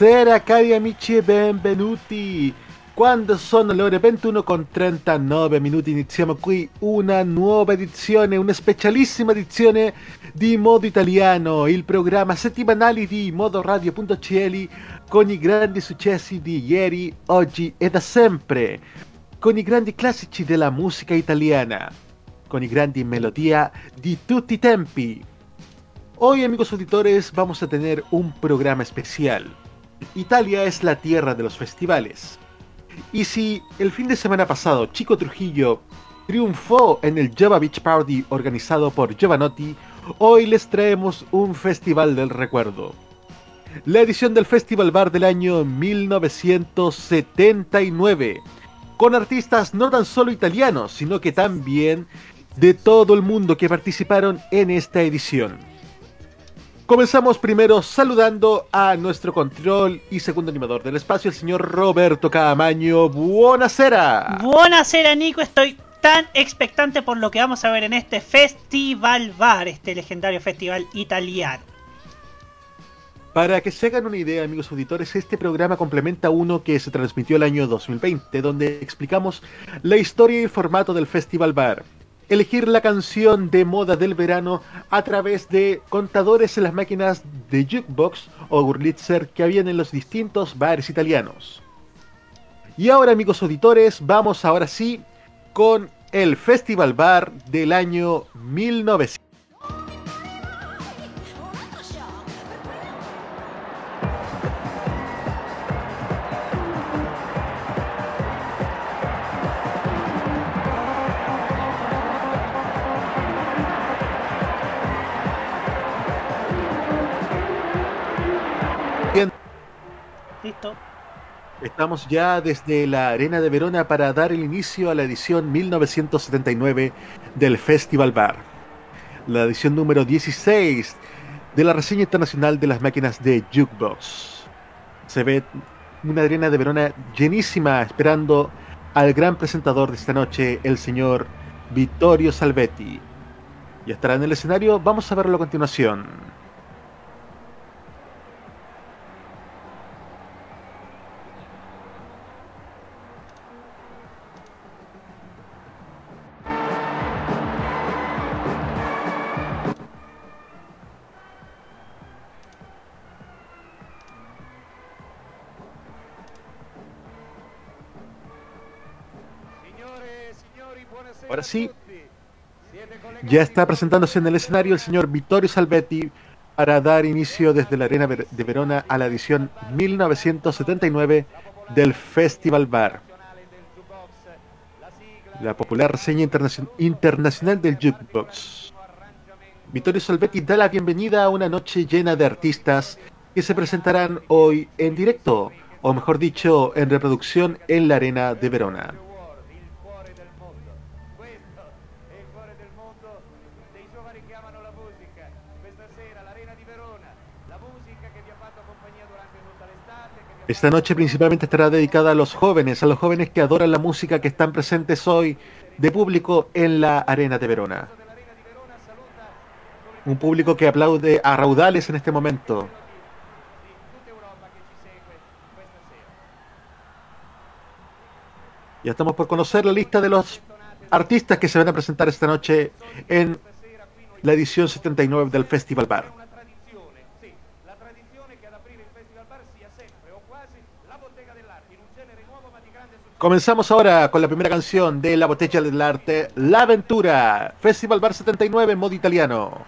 Buonasera cari amici e benvenuti. Quando sono le ore 21 con 39 minuti iniziamo qui una nuova edizione, una specialissima edizione di Modo Italiano, il programma settimanale di modoradio.cl con i grandi successi di ieri, oggi e da sempre, con i grandi classici della musica italiana, con i grandi melodia di tutti i tempi. Hoy amigos auditores vamos a tener un programa especial. Italia es la tierra de los festivales. Y si el fin de semana pasado Chico Trujillo triunfó en el Java Beach Party organizado por Giovanotti, hoy les traemos un festival del recuerdo. La edición del Festival Bar del año 1979, con artistas no tan solo italianos, sino que también de todo el mundo que participaron en esta edición. Comenzamos primero saludando a nuestro control y segundo animador del espacio, el señor Roberto Camaño. Buonasera. Buonasera, Nico. Estoy tan expectante por lo que vamos a ver en este Festival Bar, este legendario festival italiano. Para que se hagan una idea, amigos auditores, este programa complementa uno que se transmitió el año 2020, donde explicamos la historia y el formato del Festival Bar elegir la canción de moda del verano a través de contadores en las máquinas de jukebox o Gurlitzer que habían en los distintos bares italianos. Y ahora amigos auditores, vamos ahora sí con el Festival Bar del año 1900. Listo. Estamos ya desde la Arena de Verona para dar el inicio a la edición 1979 del Festival Bar. La edición número 16 de la reseña internacional de las máquinas de Jukebox. Se ve una Arena de Verona llenísima esperando al gran presentador de esta noche, el señor Vittorio Salvetti. Y estará en el escenario, vamos a verlo a continuación. Ya está presentándose en el escenario el señor Vittorio Salvetti para dar inicio desde la Arena de Verona a la edición 1979 del Festival Bar. La popular reseña internacional del Jukebox. Vittorio Salvetti da la bienvenida a una noche llena de artistas que se presentarán hoy en directo, o mejor dicho, en reproducción en la Arena de Verona. Esta noche principalmente estará dedicada a los jóvenes, a los jóvenes que adoran la música que están presentes hoy de público en la Arena de Verona. Un público que aplaude a raudales en este momento. Ya estamos por conocer la lista de los artistas que se van a presentar esta noche en la edición 79 del Festival Bar. Comenzamos ahora con la primera canción de La Botella del Arte, La Aventura, Festival Bar 79 en modo italiano.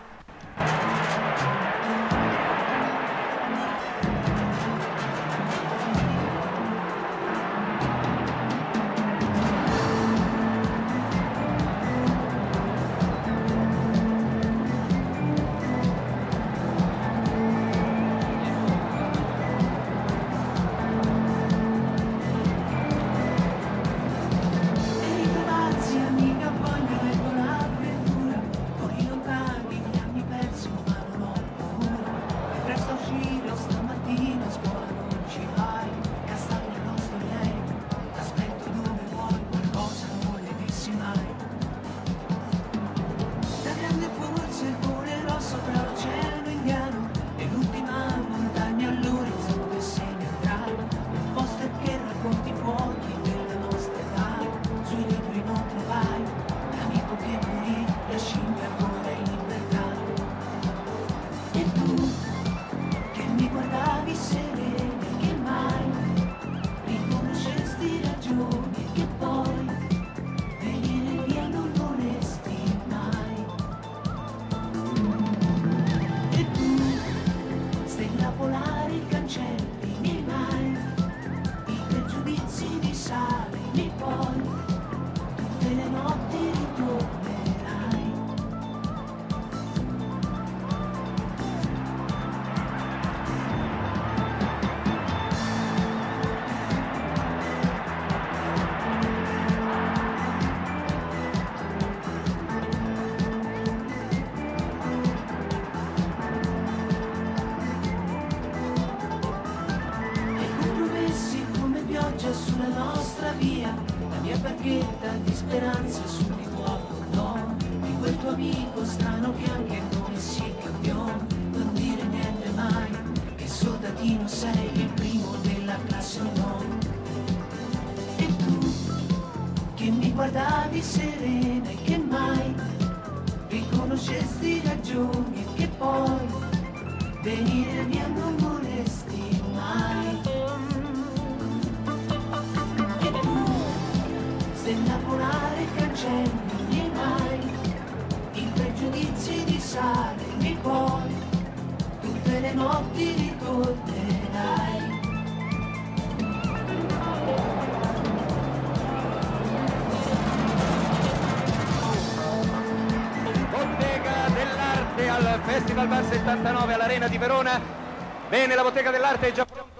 volare il cancello.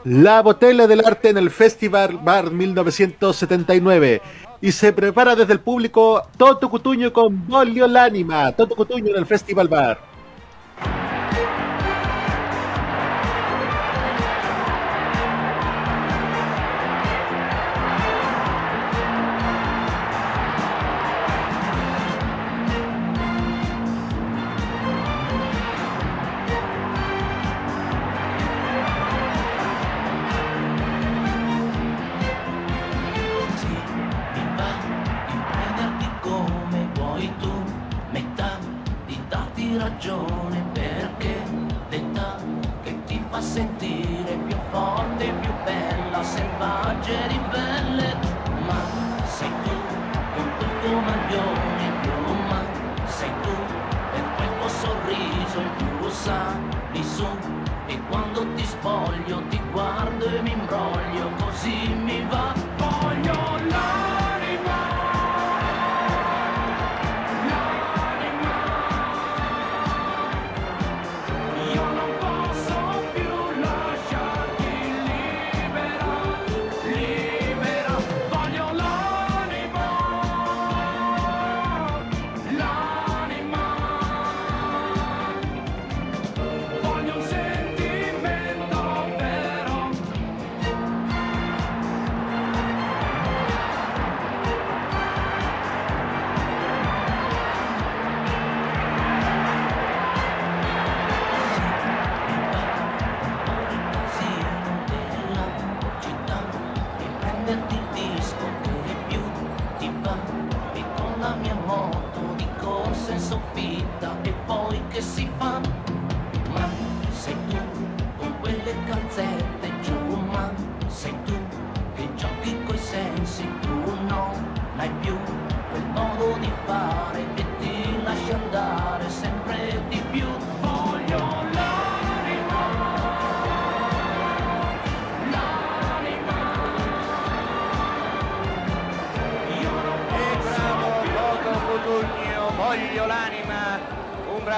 La Botella del Arte en el Festival Bar 1979. Y se prepara desde el público Toto Cutuño con Bolio Lánima. Toto Cutuño en el Festival Bar.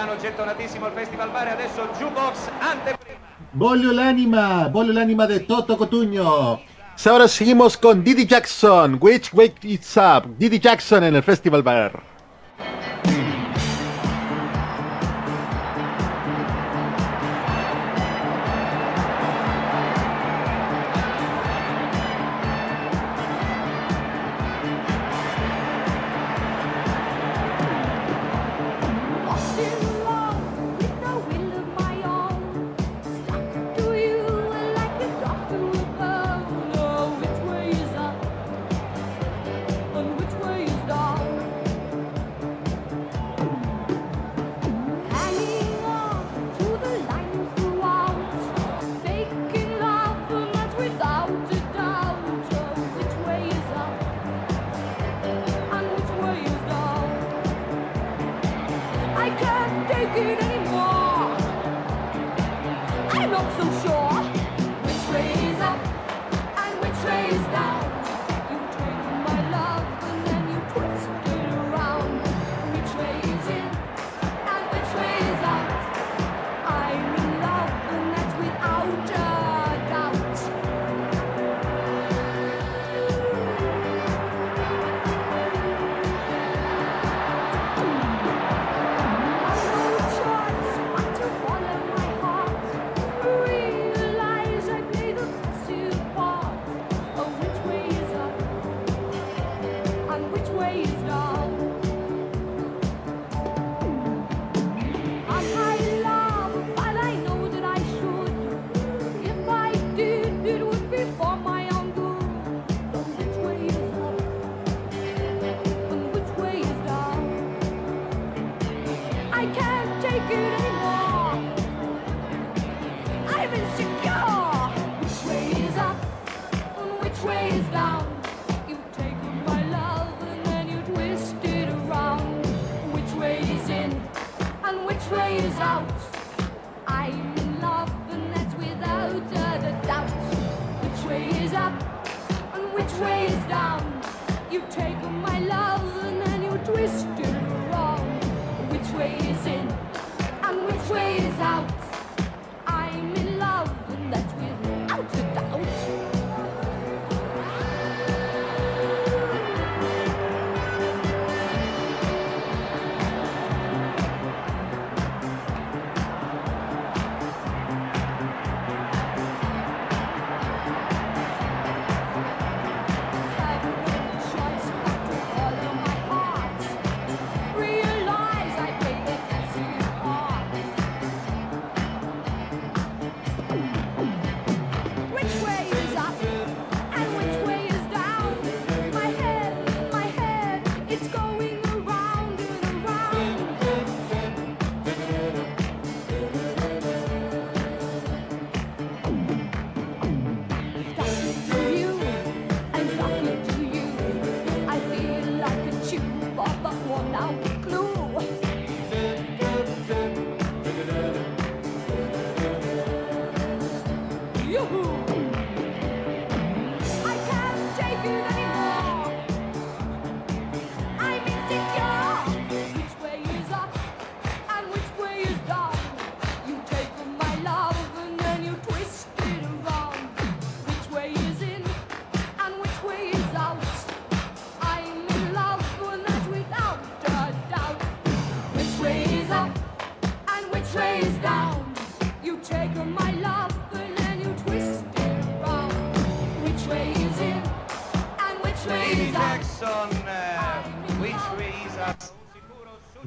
Milano, gettonatissimo il Festival Mare, adesso Jukebox anteprima. Voglio l'anima, voglio l'anima de Toto Cotugno. ora seguimos con Didi Jackson, Which Wake It's Up, Didi Jackson en el Festival Bar.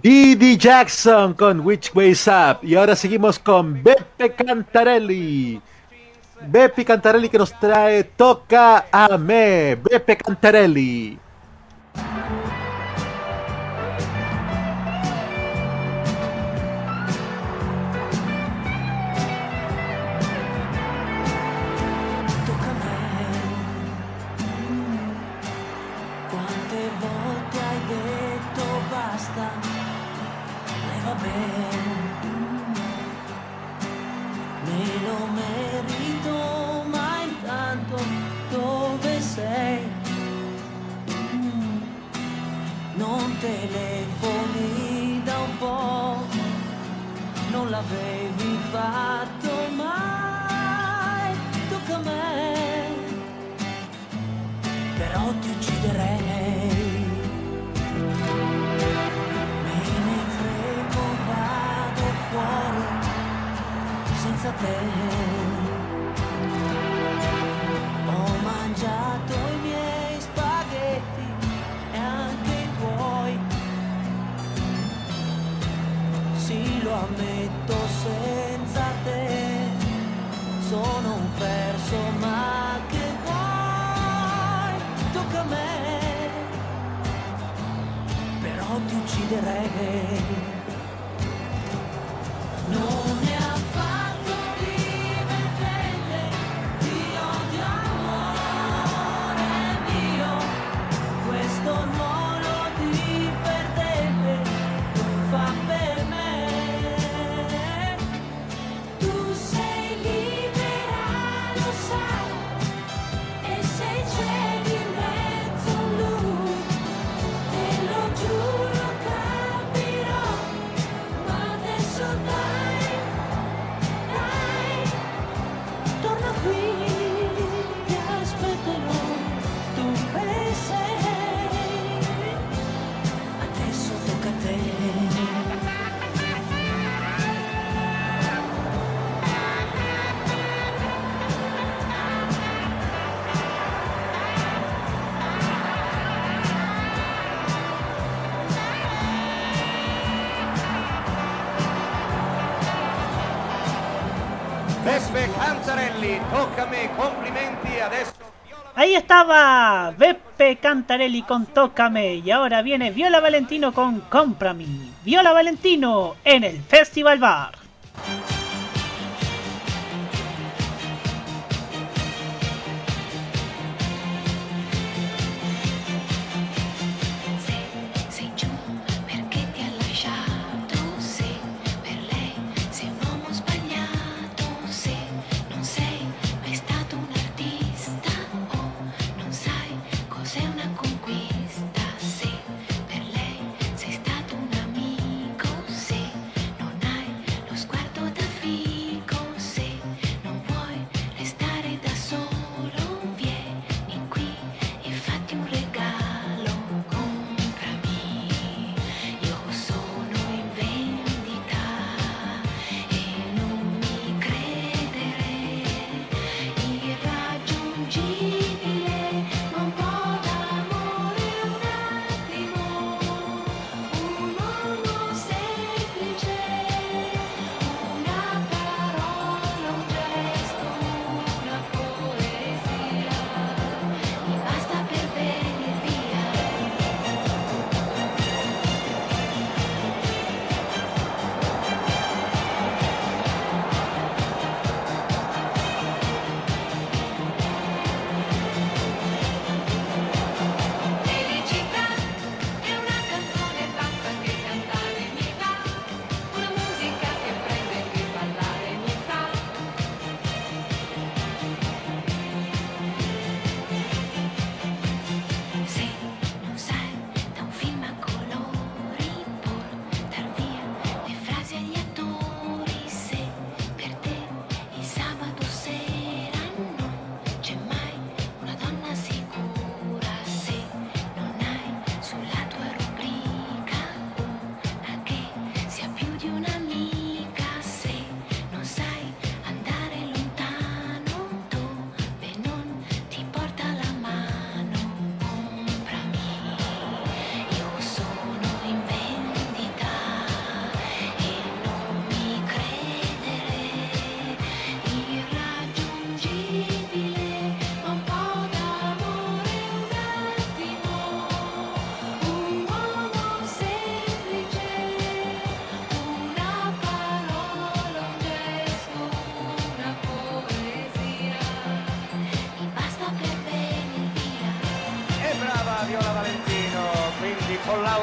Y Jackson con Which Way's Up. Y ahora seguimos con Beppe Cantarelli. Beppe Cantarelli que nos trae Toca a Me. Beppe Cantarelli. Ahí estaba Beppe Cantarelli con Tócame y ahora viene Viola Valentino con Cómprame. Viola Valentino en el Festival Bar.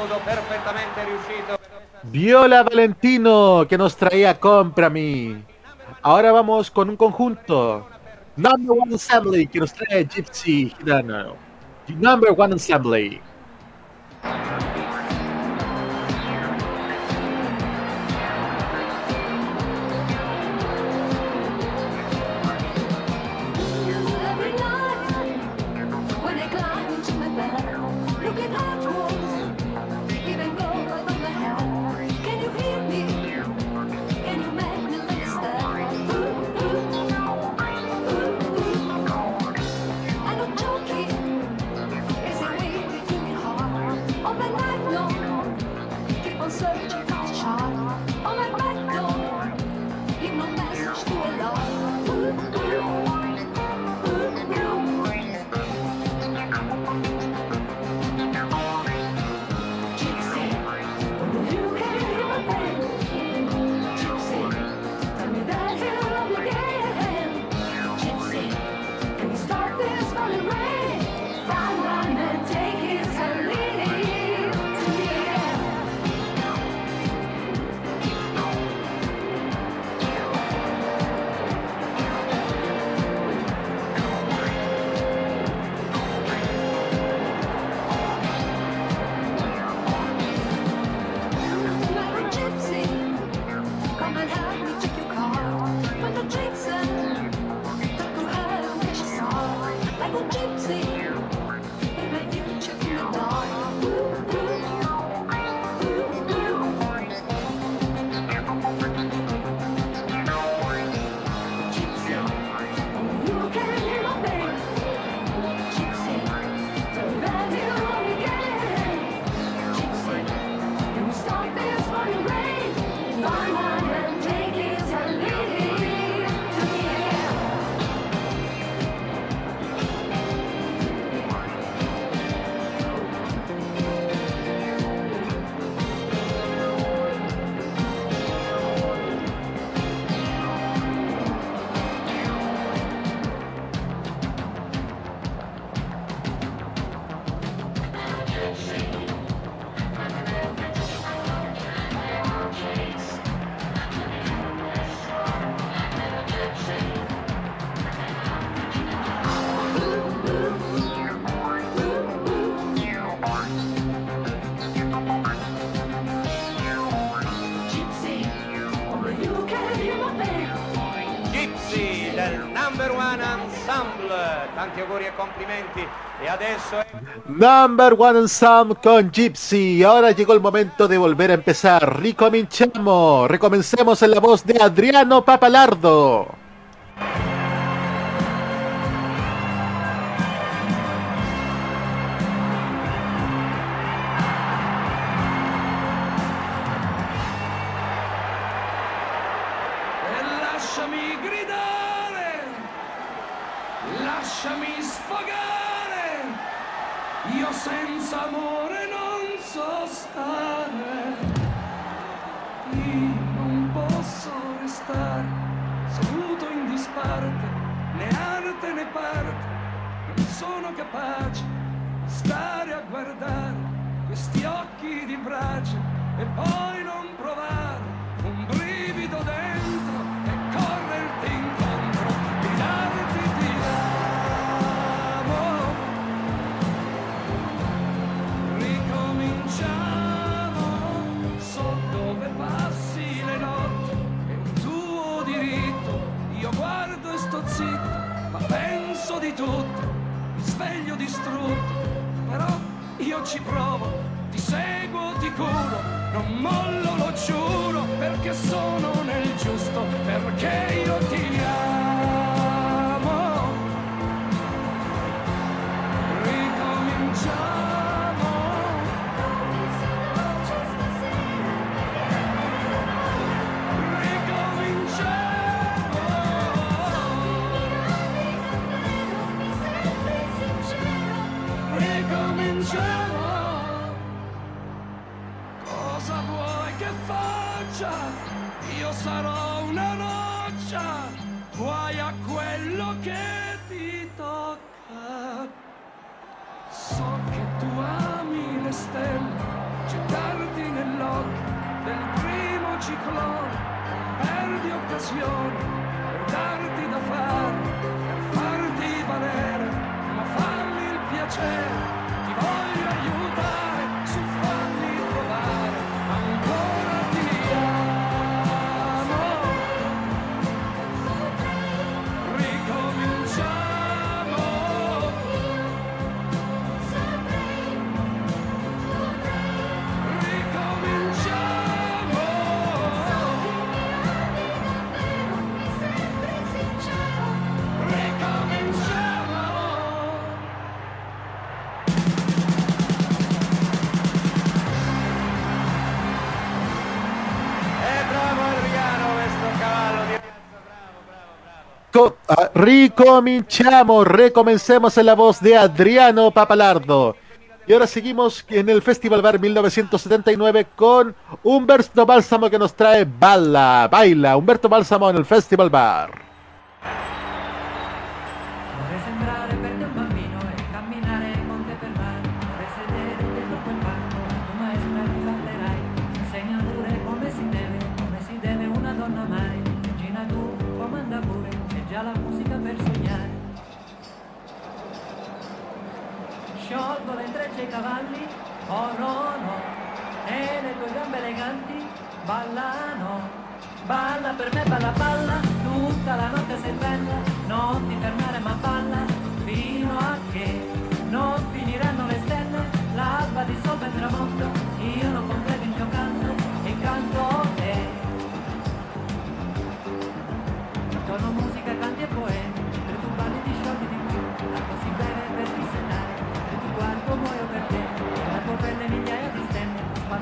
nudo perfettamente riuscito. Viola Valentino que nos traía Comprami. Ahora vamos con un conjunto. Number One Assembly que nos trae Gypsy Gitano. Number One Assembly. Number One Ensemble con Gypsy. Ahora llegó el momento de volver a empezar. Ricominciamo. Recomencemos en la voz de Adriano Papalardo. E poi non provare un brivido dentro e correrti incontro, gridarti ti amo. Ricominciamo, so dove passi le notti, è un tuo diritto, io guardo e sto zitto, ma penso di tutto, mi sveglio distrutto, però io ci provo, ti seguo, ti curo, non mollo, lo giuro, perché sono nel giusto, perché io ti amo. Sarò una roccia, guai a quello che ti tocca. So che tu ami le stelle, gettarti nell'occhio del primo ciclone, perdi occasione per darti da fare, per farti valere, ma fammi il piacere, ti voglio aiutare, Ricominciamo, recomencemos en la voz de Adriano Papalardo. Y ahora seguimos en el Festival Bar 1979 con Humberto Bálsamo que nos trae Balla, Baila. Humberto Bálsamo en el Festival Bar. Sciolgo le trecce e i cavalli, oh no no, e le tue gambe eleganti ballano. Balla per me, balla, balla, tutta la notte sei bella, non ti fermare ma balla, fino a che non finiranno le stelle, l'alba di sopra il tramonto,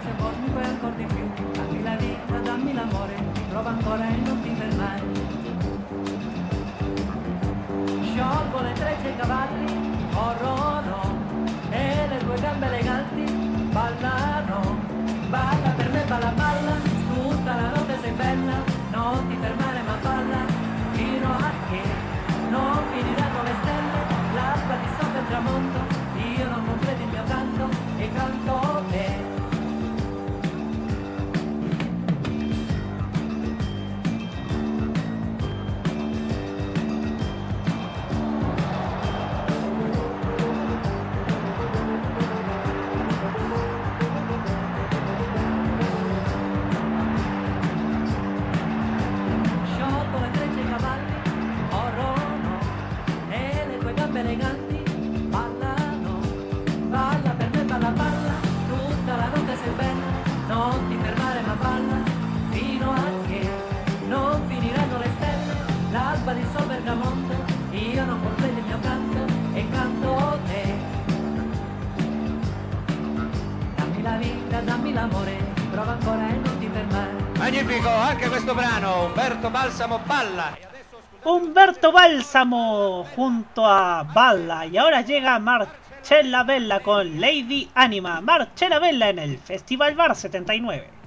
stelle, spazio cosmico e ancora di più, dammi la vita, dammi l'amore, prova ancora e non ti fermare. Sciolgo le trecce e i cavalli, corrono, e le tue gambe eleganti ballano, balla per me, balla, balla, tutta la notte sei bella, non ti fermare ma balla, fino a che non finiranno le stelle, l'alba di sopra il tramonto, Humberto Bálsamo junto a Balla. Y ahora llega Marcella Bella con Lady Anima. Marcella Bella en el Festival Bar 79.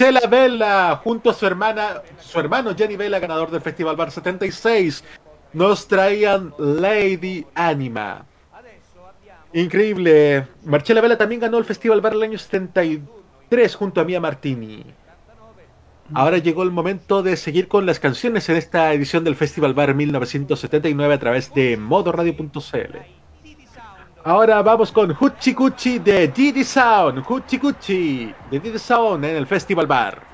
Marcela Vela, junto a su hermana, su hermano Jenny Vela, ganador del Festival Bar 76, nos traían Lady Anima. Increíble. Marcela Vela también ganó el Festival Bar el año 73 junto a Mia Martini. Ahora llegó el momento de seguir con las canciones en esta edición del Festival Bar 1979 a través de modoradio.cl. Ahora vamos con Huchi Cuchi de Didi Sound. Huchi Cuchi de Didi Sound en el Festival Bar.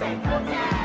Festival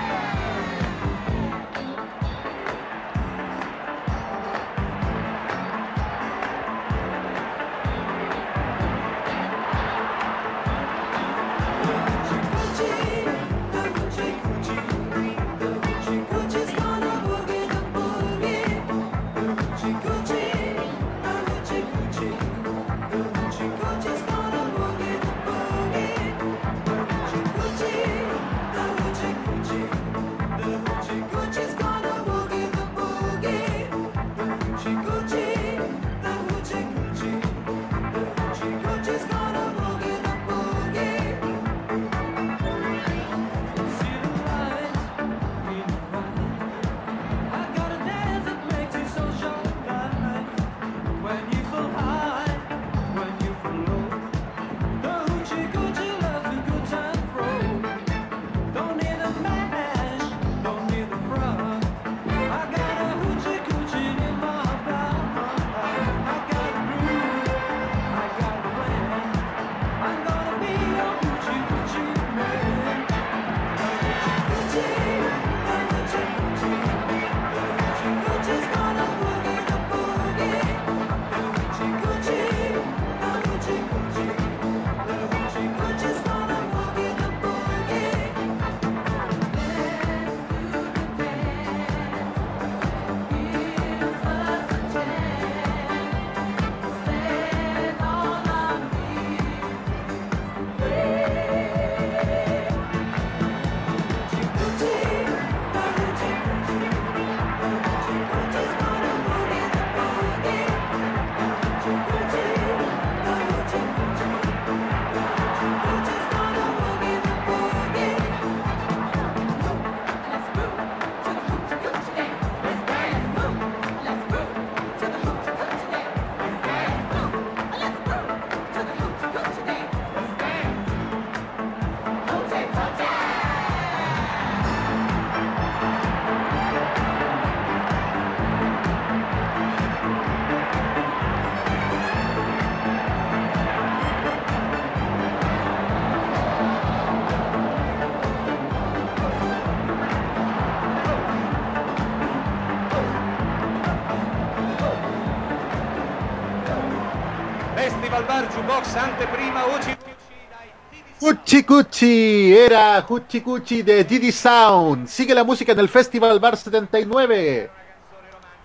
Cuchi Cuchi era Cuchi Cuchi de Didi Sound. Sigue la música en el Festival Bar 79.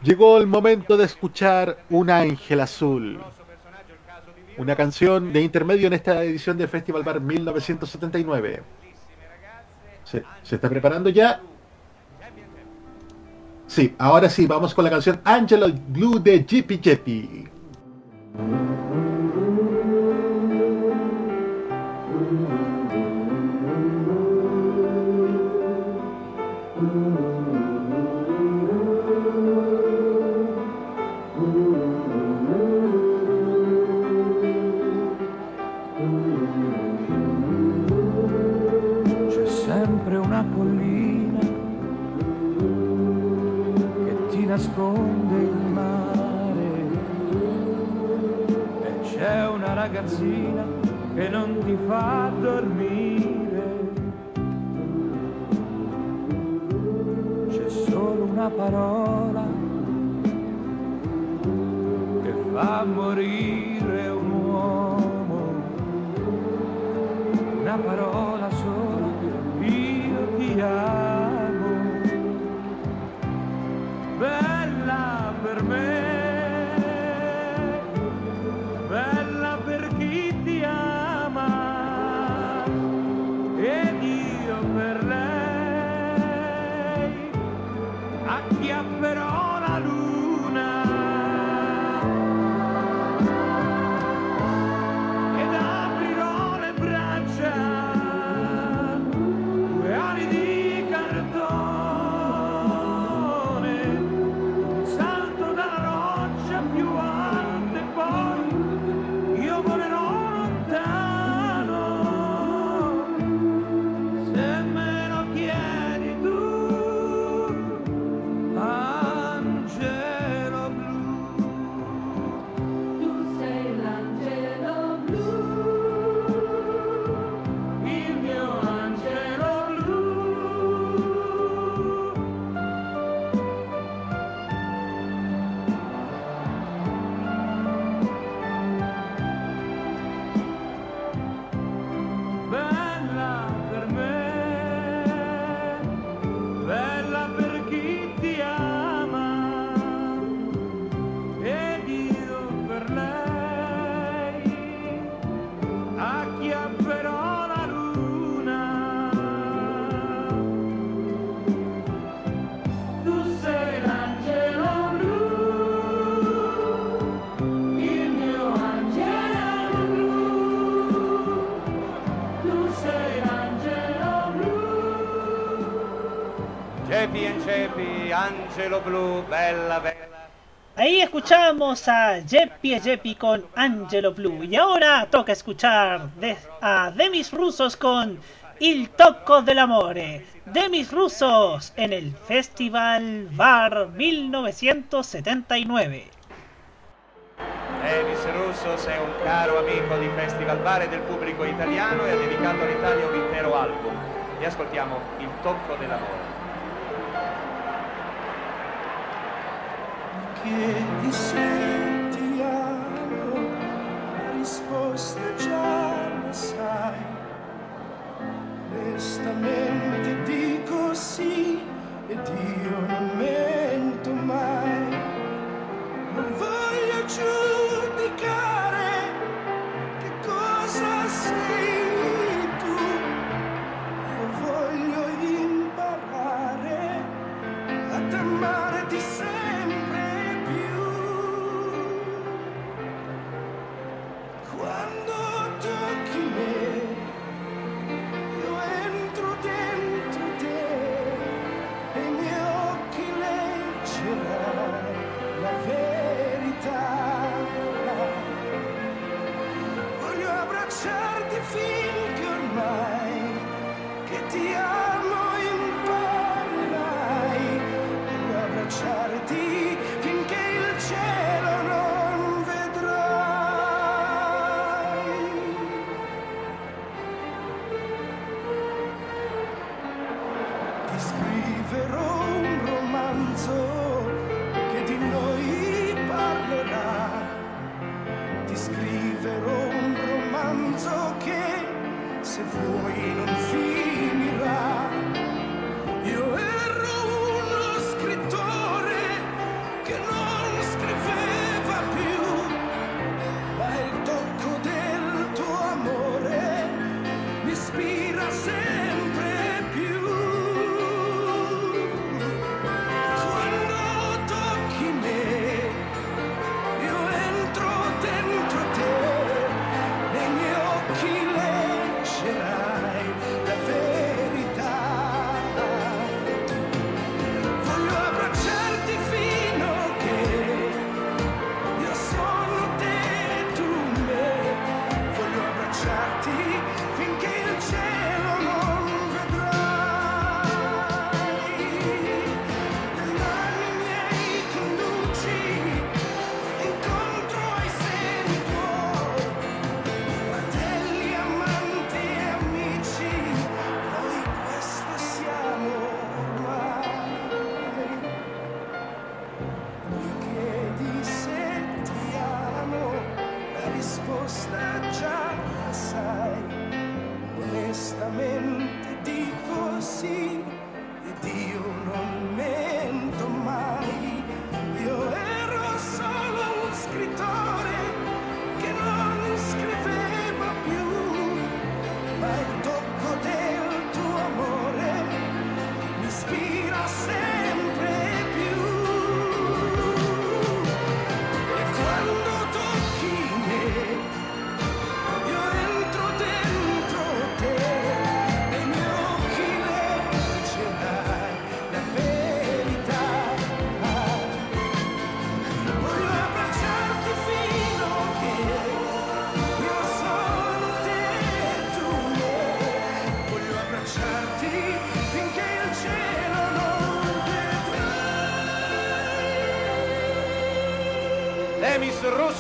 Llegó el momento de escuchar Un Ángel Azul. Una canción de intermedio en esta edición del Festival Bar 1979. ¿Se, se está preparando ya? Sí, ahora sí, vamos con la canción Angelo Blue de Jippy Jeppy. Blu, bella bella. Ahí escuchamos a Jeppy e Jeppy con Angelo Blue. Y ahora toca escuchar a Demis Rusos con Il Tocco dell'Amore. Demis Rusos en el Festival Bar 1979. Denis Russos è un caro amico di Festival Bar e del pubblico italiano e ha dedicato all'Italia un intero album. E ascoltiamo Il tocco dell'amore. Se ti amo, la risposta già la sai. Onestamente dico sì ed io non mento mai. Non voglio giudicare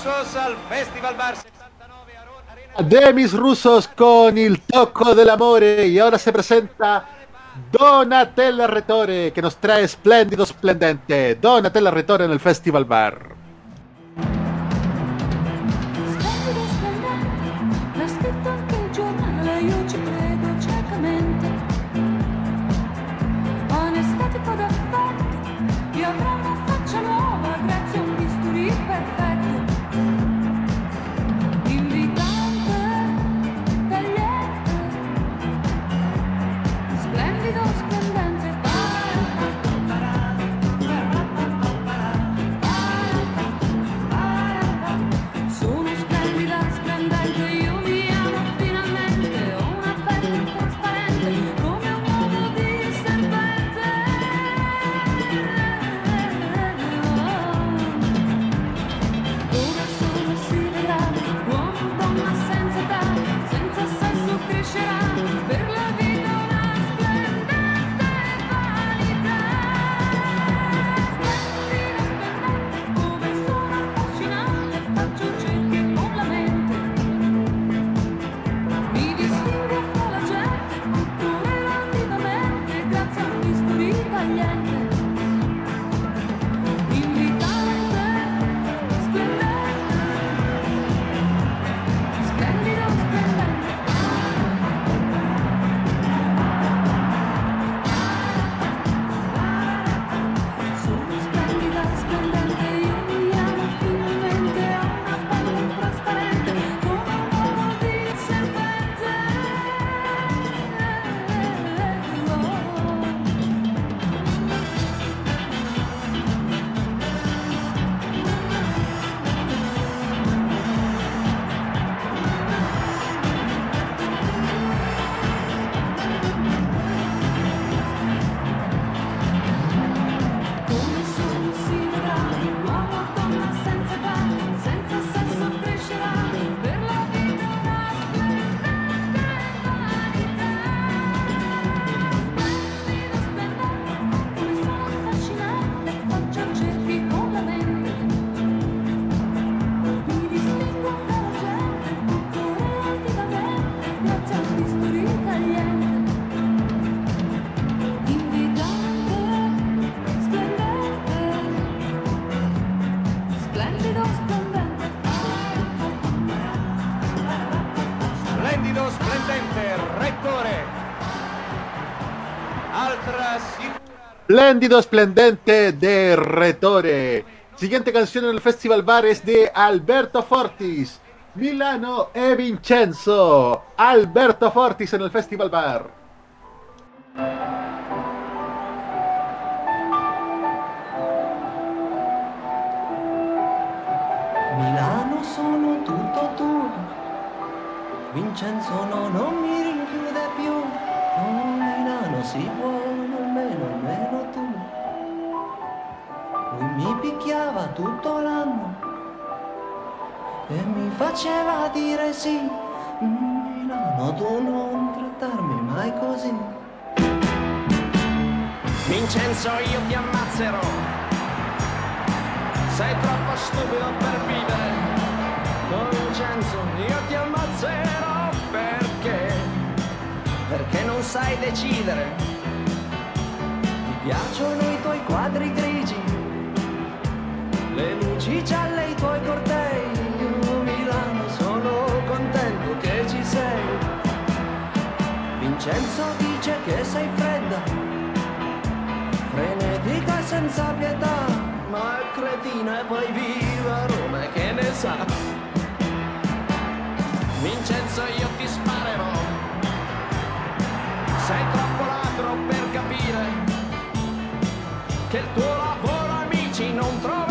rusos al De mis rusos con el toco del amor y ahora se presenta Donatella Retore que nos trae espléndido, esplendente. Donatella Retore en el Festival Bar. Espléndido, esplendente de Retore. Siguiente canción en el Festival Bar es de Alberto Fortis. Milano e Vincenzo. Alberto Fortis en el Festival Bar. Milano sono tutto tu, Vincenzo no, no. guardava tutto l'anno e mi faceva dire sì, mm, Milano tu non trattarmi mai così. Vincenzo io ti ammazzerò, sei troppo stupido per vivere, oh Vincenzo io ti ammazzerò. Perché, perché non sai decidere, ti piacciono i tuoi quadri grigi le luci gialle i tuoi cortei, Milano sono contento che ci sei. Vincenzo dice che sei fredda, frenetica e senza pietà, ma cretina e poi viva Roma, che ne sa? Vincenzo io ti sparerò, sei troppo ladro per capire che il tuo lavoro amici non trova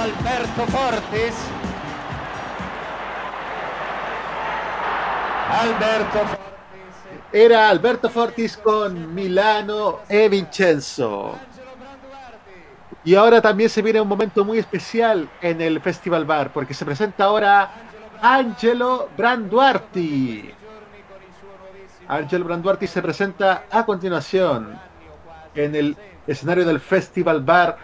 Alberto Fortis? Alberto Fortis. Era Alberto Fortis con Milano e Vincenzo. Y ahora también se viene un momento muy especial en el Festival Bar, porque se presenta ahora Angelo Branduarti. Angelo Branduarti se presenta a continuación en el escenario del Festival Bar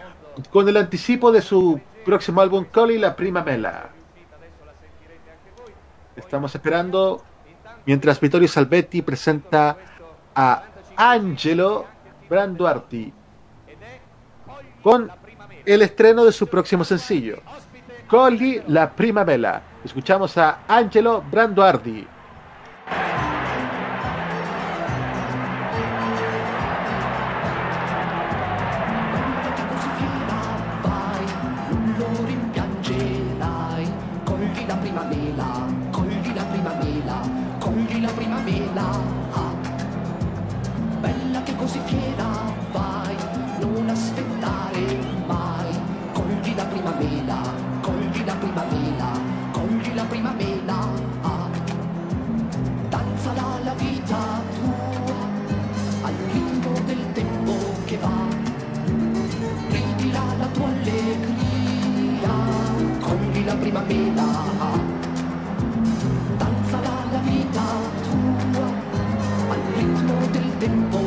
con el anticipo de su próximo álbum Coli la Prima Mela. Estamos esperando mientras Vittorio Salvetti presenta a Angelo Branduarti con el estreno de su próximo sencillo Coli la Prima Mela. Escuchamos a Angelo Branduardi. La prima mela. ah. Bella che così fiera vai, del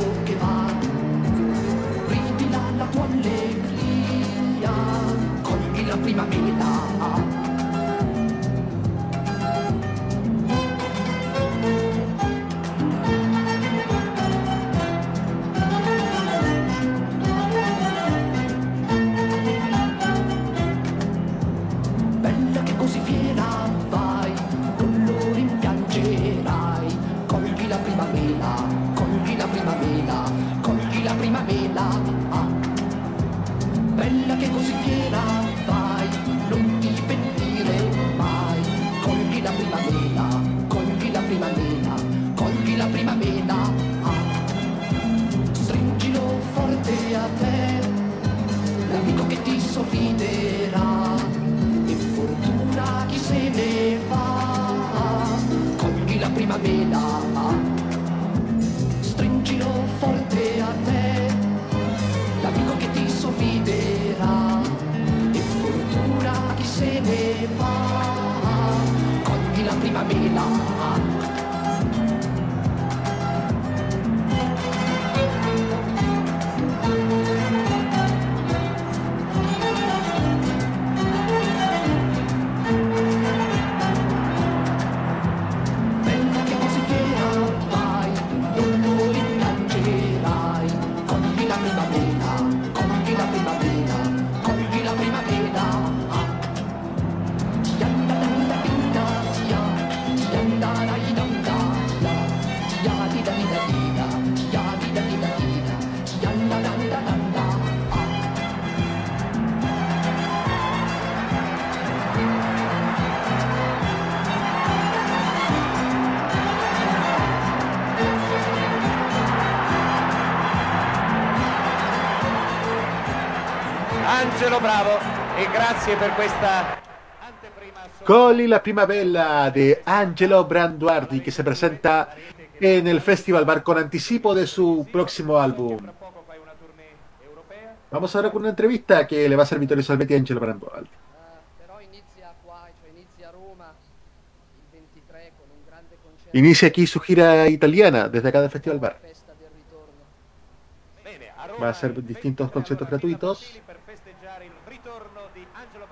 grazie per questa Coli la primavera de Angelo Branduardi que se presenta en el Festival Bar con anticipo de su próximo álbum. Vamos ahora con una entrevista que le va a hacer Vittorio Salvetti a Angelo Branduardi. però inizia qua, cioè inizia a Roma il 23 con un grande concerto Inicia aquí su gira italiana desde acá del Festival Bar. Va a hacer distintos conciertos gratuitos.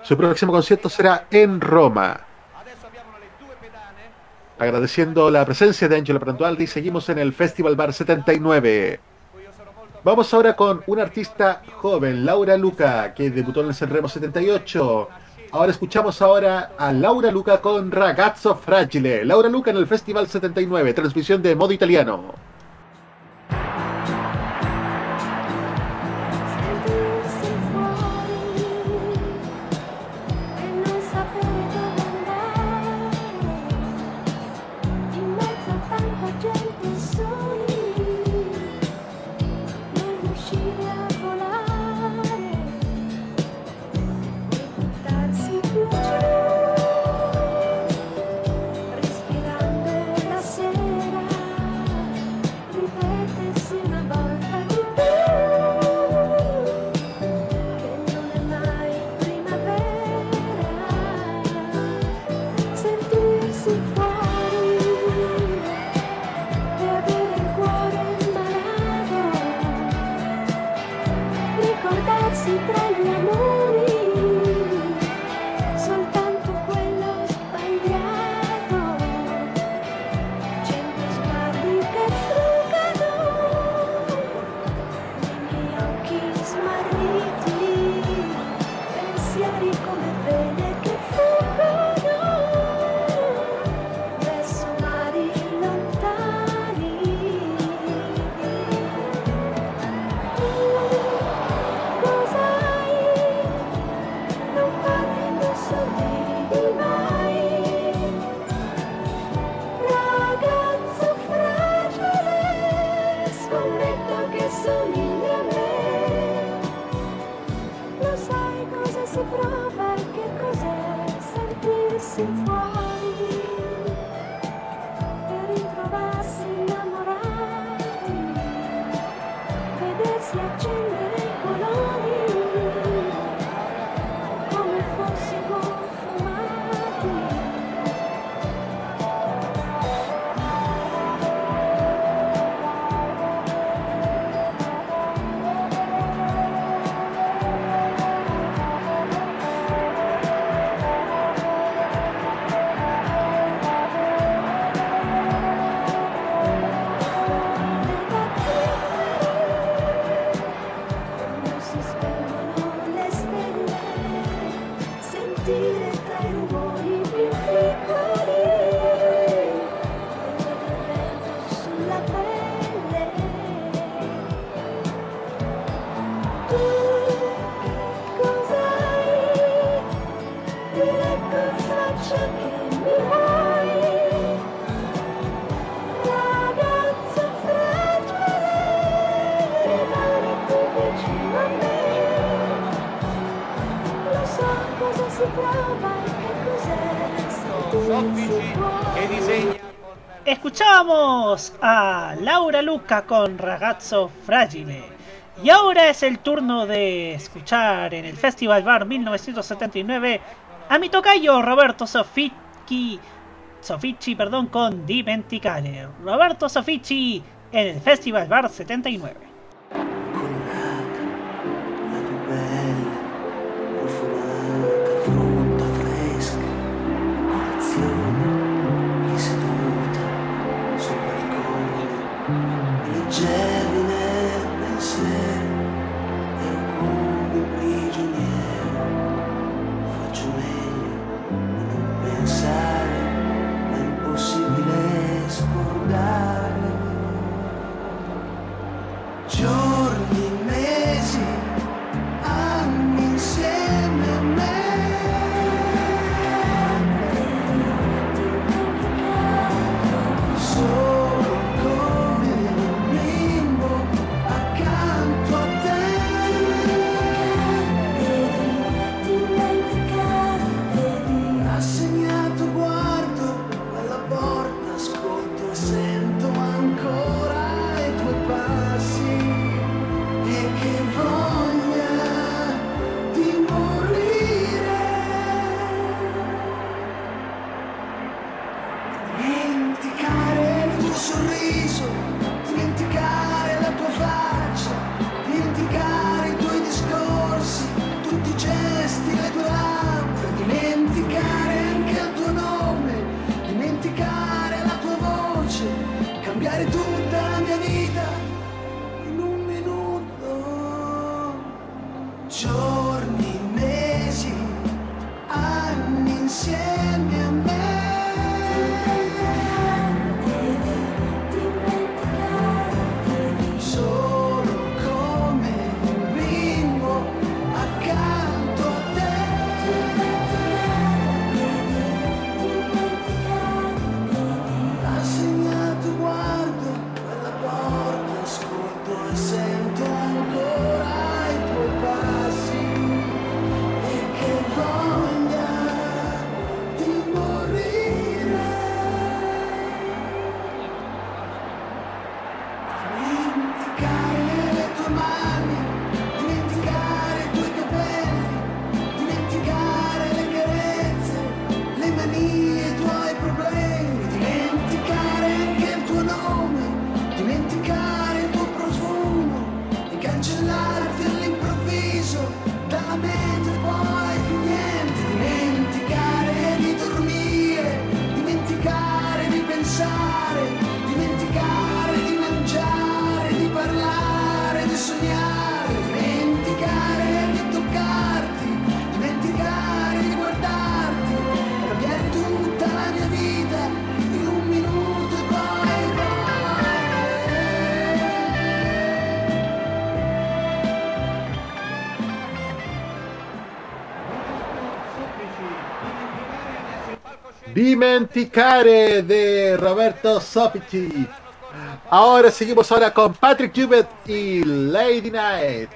Su próximo concierto será en Roma. Agradeciendo la presencia de Angelo Brandualdi, seguimos en el Festival Bar 79. Vamos ahora con una artista joven, Laura Luca, que debutó en el Sanremo 78. Ahora escuchamos ahora a Laura Luca con Ragazzo Fragile. Laura Luca en el Festival 79, transmisión de modo italiano. Luca con Ragazzo Fragile. Y ahora es el turno de escuchar en el Festival Bar 1979 a mi tocayo Roberto Sofici, Sofici perdón, con Dimenticare. Roberto Sofici en el Festival Bar 79. Dimenticare de Roberto Sopici. Ahora seguimos ahora con Patrick Jubet y Lady Knight.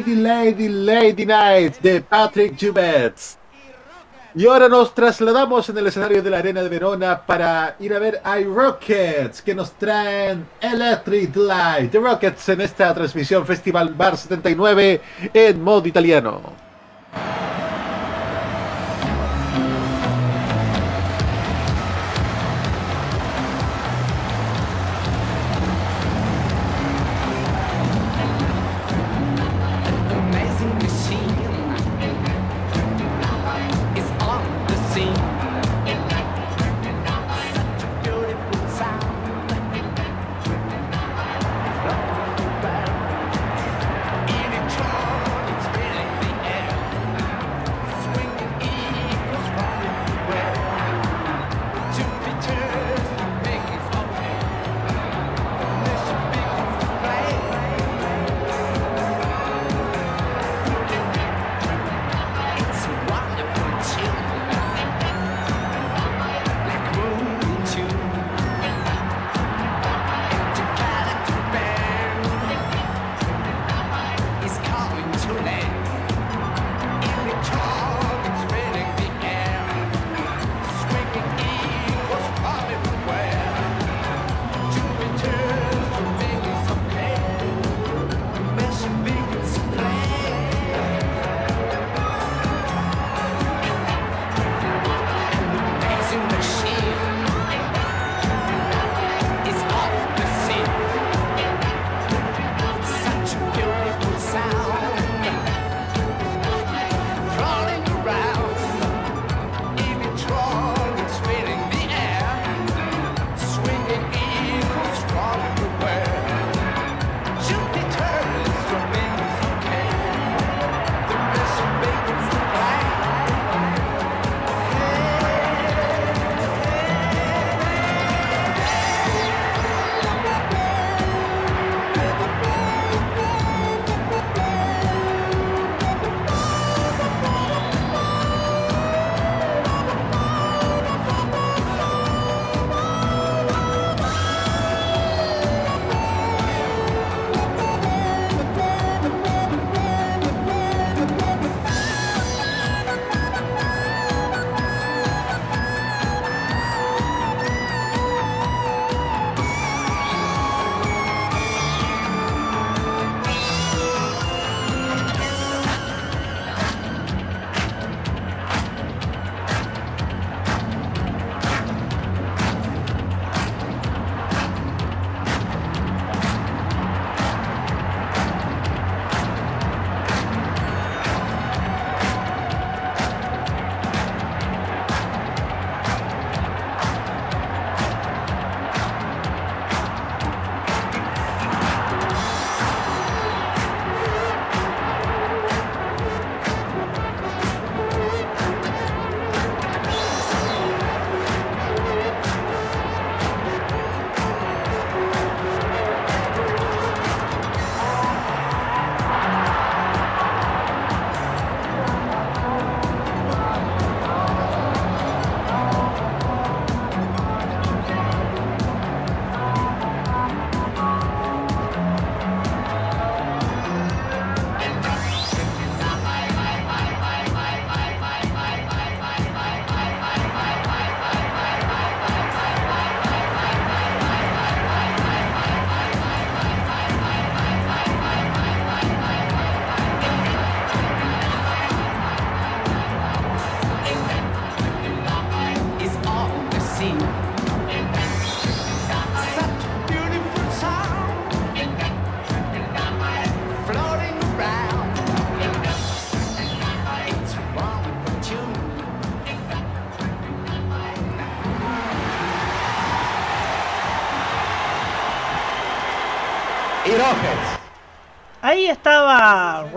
Lady Lady Lady Night de Patrick Jubets. Y ahora nos trasladamos en el escenario de la Arena de Verona para ir a ver I Rockets que nos traen Electric Light The Rockets en esta transmisión Festival Bar 79 en modo italiano.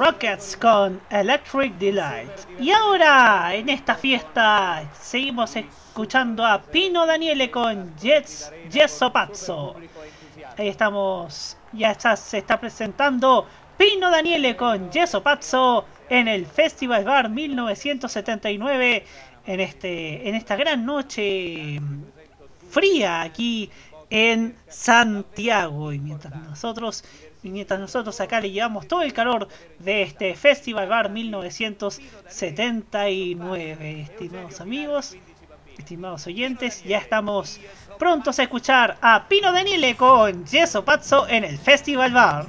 Rockets con Electric Delight. Y ahora, en esta fiesta, seguimos escuchando a Pino Daniele con Jets Yeso. Ahí estamos, ya está, se está presentando Pino Daniele con Yeso Pazzo en el Festival Bar 1979. En, este, en esta gran noche fría aquí en Santiago. Y mientras nosotros, mientras nosotros acá le llevamos todo el calor de este Festival Bar 1979, estimados amigos, estimados oyentes, ya estamos prontos a escuchar a Pino Daniele con Yeso Pazzo en el Festival Bar.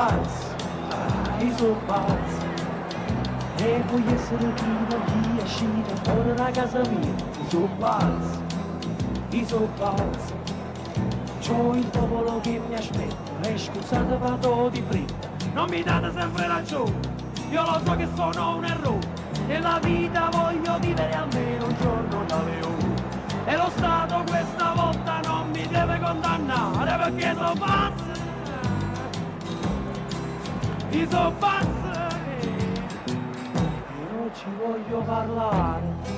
I so pazzi, ah, i so pazzi. E voglio essere prima di uscire fuori da casa mia. I so pazzi, i so pazzi. C'ho il popolo che mi aspetta e scusate vado di fretta. Non mi date sempre ragione, io lo so che sono un errore. Nella vita voglio vivere almeno un giorno da leone. E lo Stato questa volta non mi deve condannare perché sono pazzo disobbassa e io ci voglio parlare.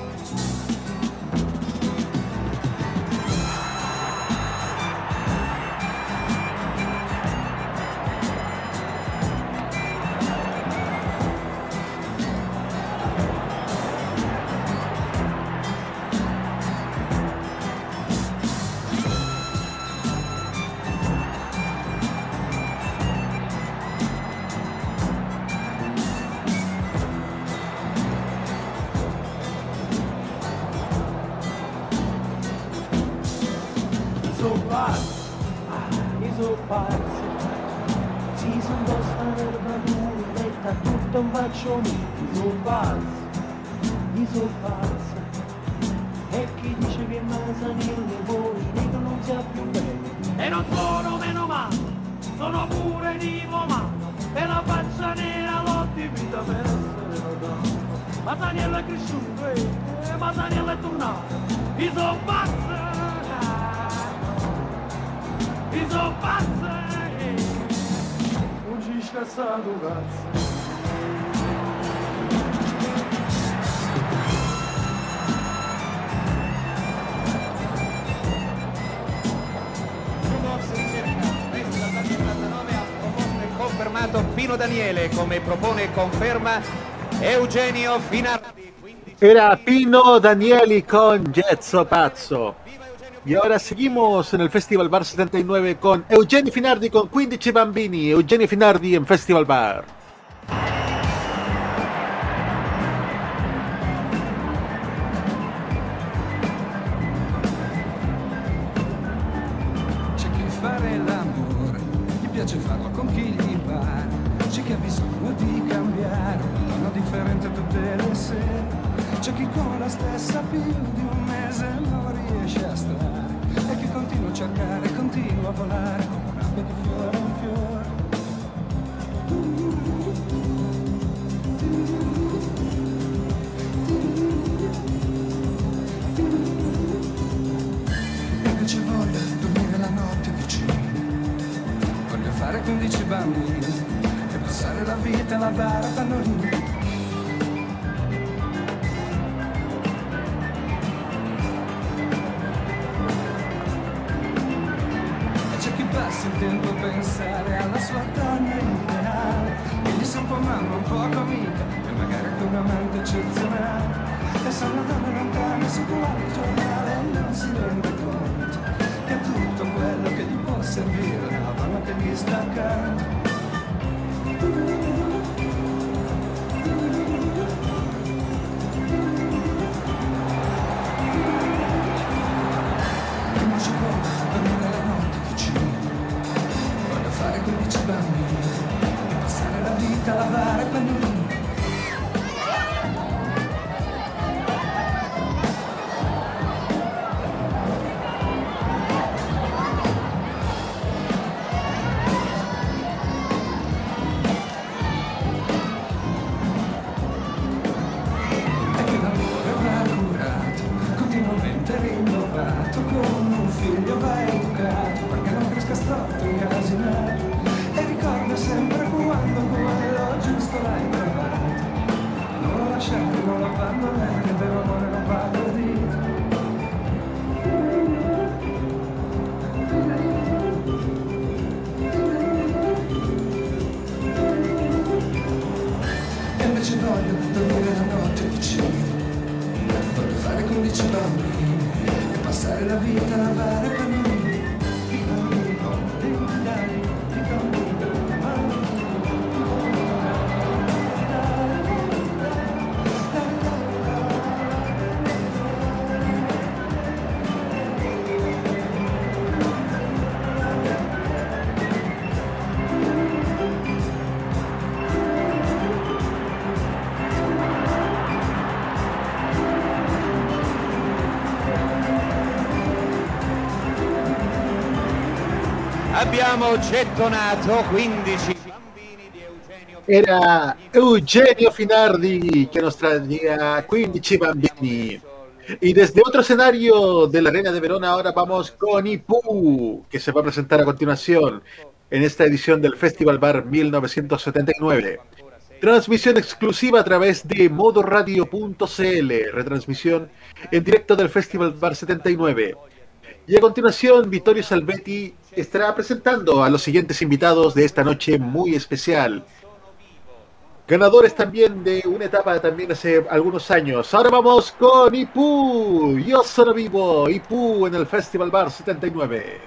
Daniele come propone e conferma Eugenio Finardi. Era Pino Danieli con Jetso Pazzo. Y ahora seguimos en el Festival Bar 79 con Eugenio Finardi con 15 Bambini. Eugenio Finardi en Festival Bar. Pensare alla sua donna ideale gli sa un po' mamma, un po' amica E magari anche un amante eccezionale. E sono donne lontane su quale giornale non si rende conto Che tutto quello che gli può servire la donna che gli sta accanto Gettonato 15 Era Eugenio Finardi que nos traía 15 bambini. Y desde otro escenario de la Arena de Verona ahora vamos con Ipu, que se va a presentar a continuación en esta edición del Festival Bar 1979. Transmisión exclusiva a través de modoradio.cl, retransmisión en directo del Festival Bar 79. Y a continuación, Vittorio Salvetti estará presentando a los siguientes invitados de esta noche muy especial. Ganadores también de una etapa también hace algunos años. Ahora vamos con Ipu. Yo sono vivo. Ipu en el Festival Bar 79.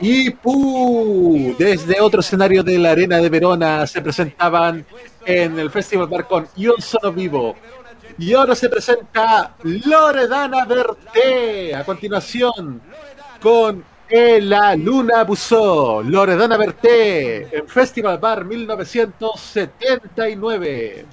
y ¡pú! Desde otro escenario de la Arena de Verona se presentaban en el Festival Bar con Ion solo Vivo. Y ahora se presenta Loredana Berté. A continuación, con La Luna Abusó. Loredana Berté en Festival Bar 1979.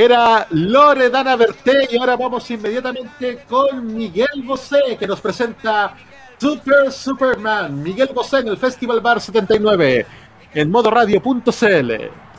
Era Loredana Berté y ahora vamos inmediatamente con Miguel Bosé que nos presenta Super Superman. Miguel Bosé en el Festival Bar 79 en modoradio.cl.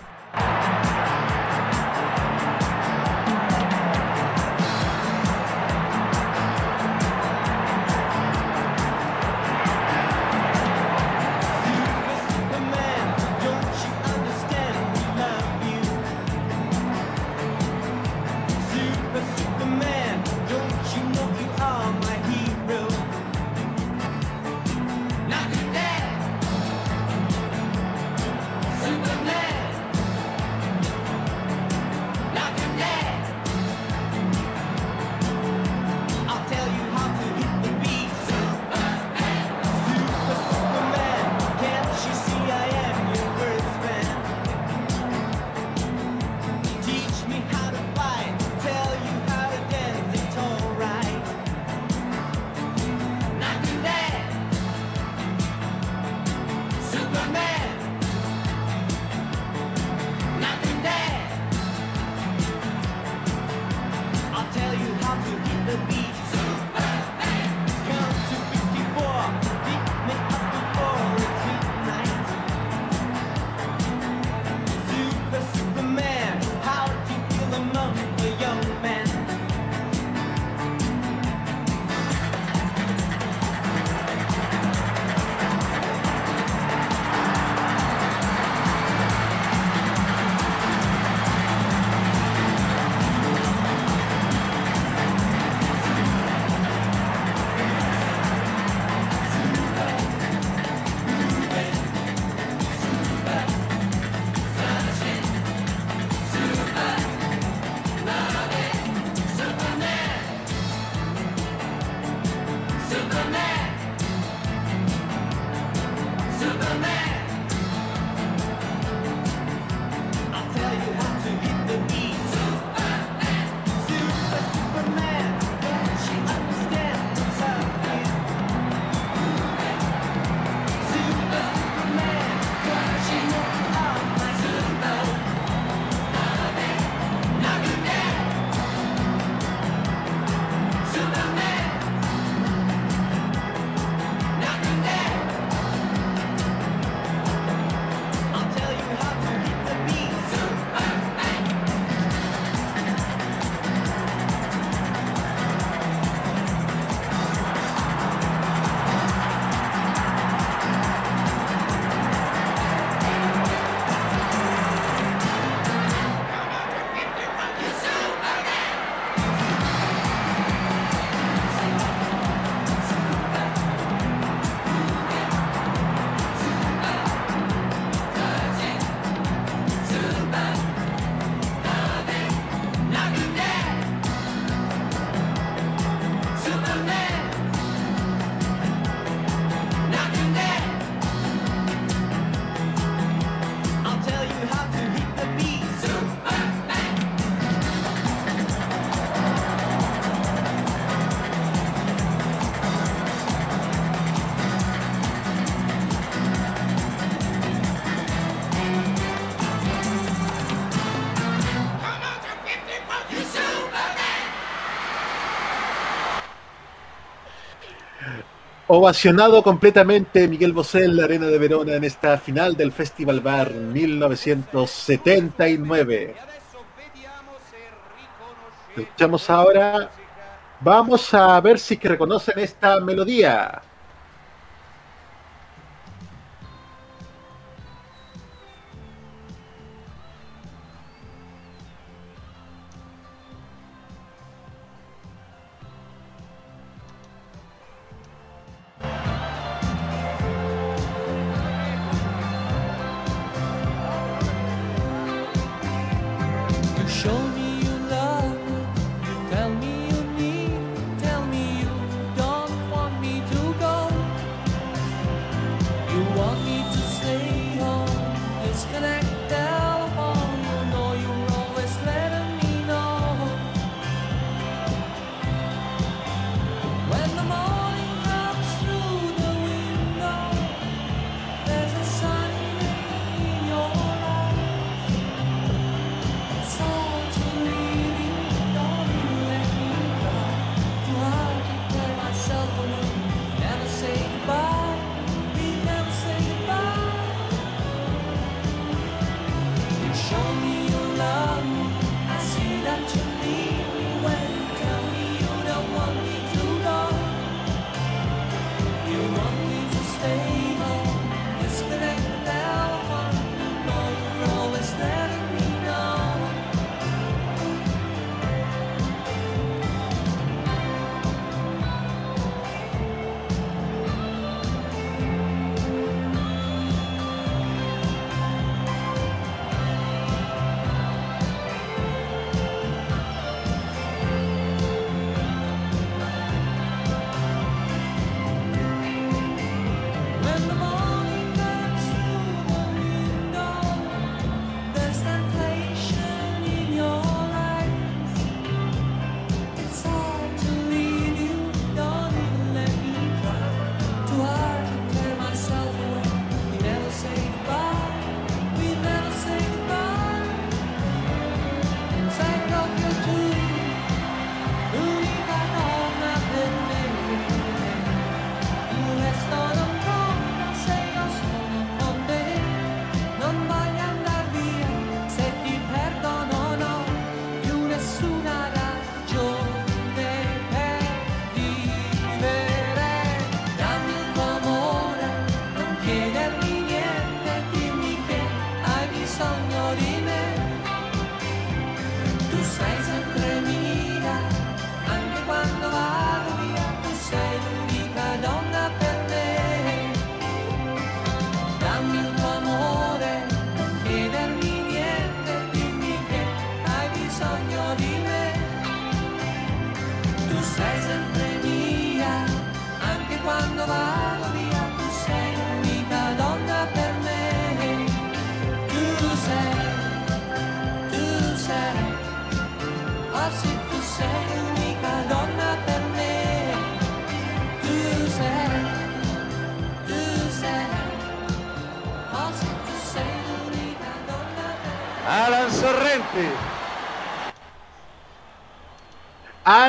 Ovacionado completamente Miguel Bosé en la Arena de Verona en esta final del Festival Bar 1979. Escuchamos ahora. Vamos a ver si que reconocen esta melodía.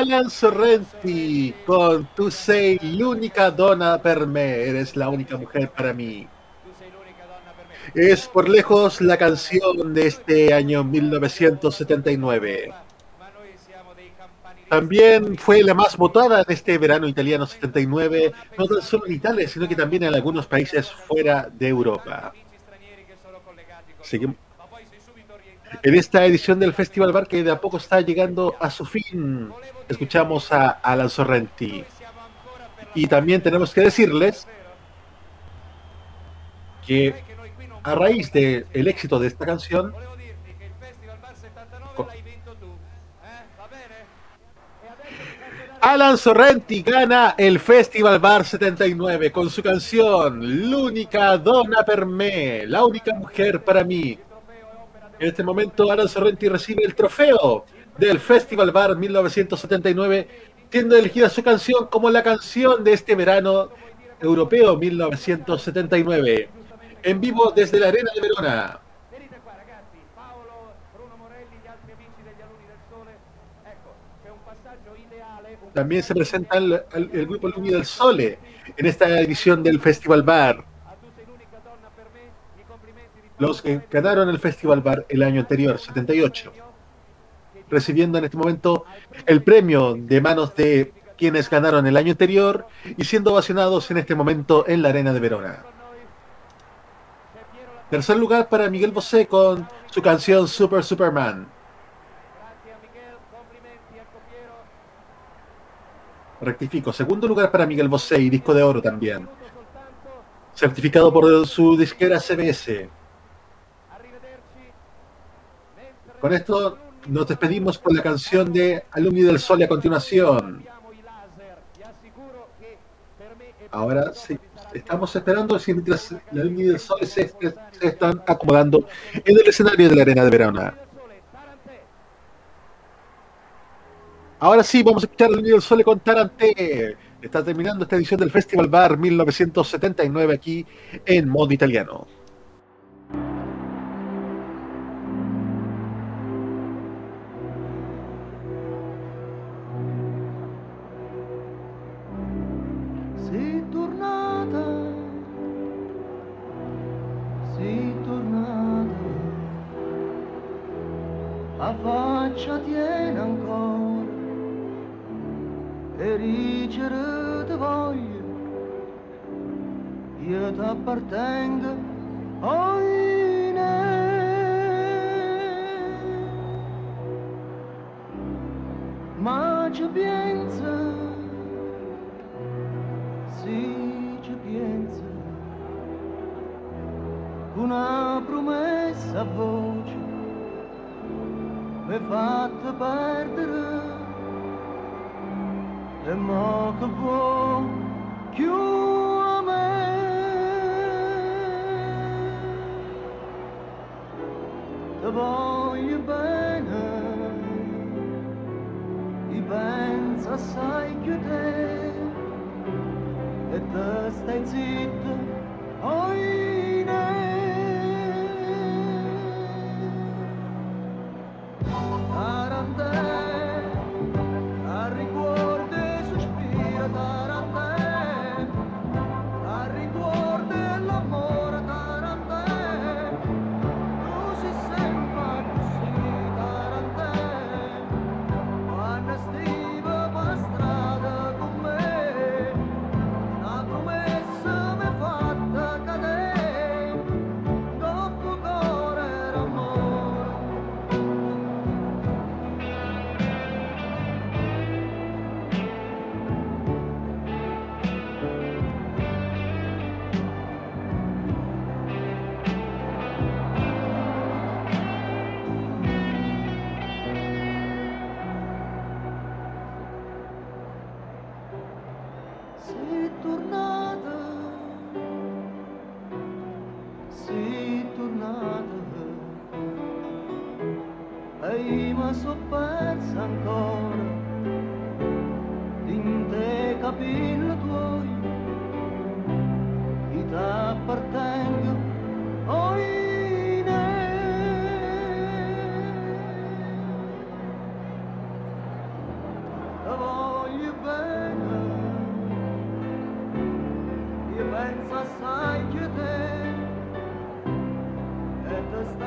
Alan Sorrenti con Tu sei l'unica donna per me, eres la única mujer para mí. Es por lejos la canción de este año 1979. También fue la más votada de este verano italiano 79, no tan solo en Italia, sino que también en algunos países fuera de Europa. Seguimos. En esta edición del Festival Bar que de a poco está llegando a su fin, escuchamos a Alan Sorrenti. Y también tenemos que decirles que a raíz del éxito de esta canción, Alan Sorrenti gana el Festival Bar 79 con su canción L'unica donna per me, la única mujer para mí. En este momento Alan Sorrenti recibe el trofeo del Festival Bar 1979, siendo elegida su canción como la canción de este verano europeo 1979. En vivo desde la Arena de Verona. También se presenta el, grupo Luni del Sole en esta edición del Festival Bar. Los que ganaron el Festival Bar el año anterior, 78. Recibiendo en este momento el premio de manos de quienes ganaron el año anterior y siendo ovacionados en este momento en la Arena de Verona. Tercer lugar para Miguel Bosé con su canción Super Superman. Rectifico, segundo lugar para Miguel Bosé y disco de oro también. Certificado por su disquera CBS. Con esto nos despedimos con la canción de Alumni del Sol a continuación. Ahora sí, estamos esperando si mientras la Alumni del Sol se, están acomodando en el escenario de la Arena de Verona. Ahora sí, vamos a escuchar el del Sole con Tarante. Está terminando esta edición del Festival Bar 1979 aquí en modo italiano. La faccia tiene ancora. E ricere te voglio, io ti appartengo, ma ci pensa sì ci pensa una promessa a voce mi fatta perdere e mo che vuoi più a me ti voglio bene e penso assai più te e te stai zitto, oine. Tarante,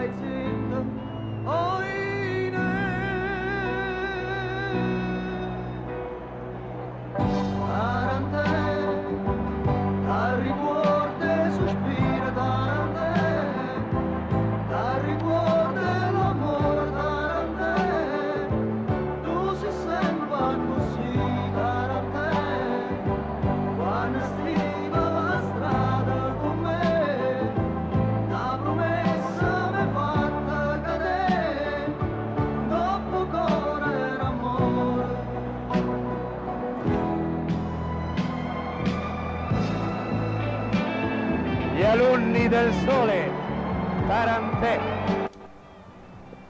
e te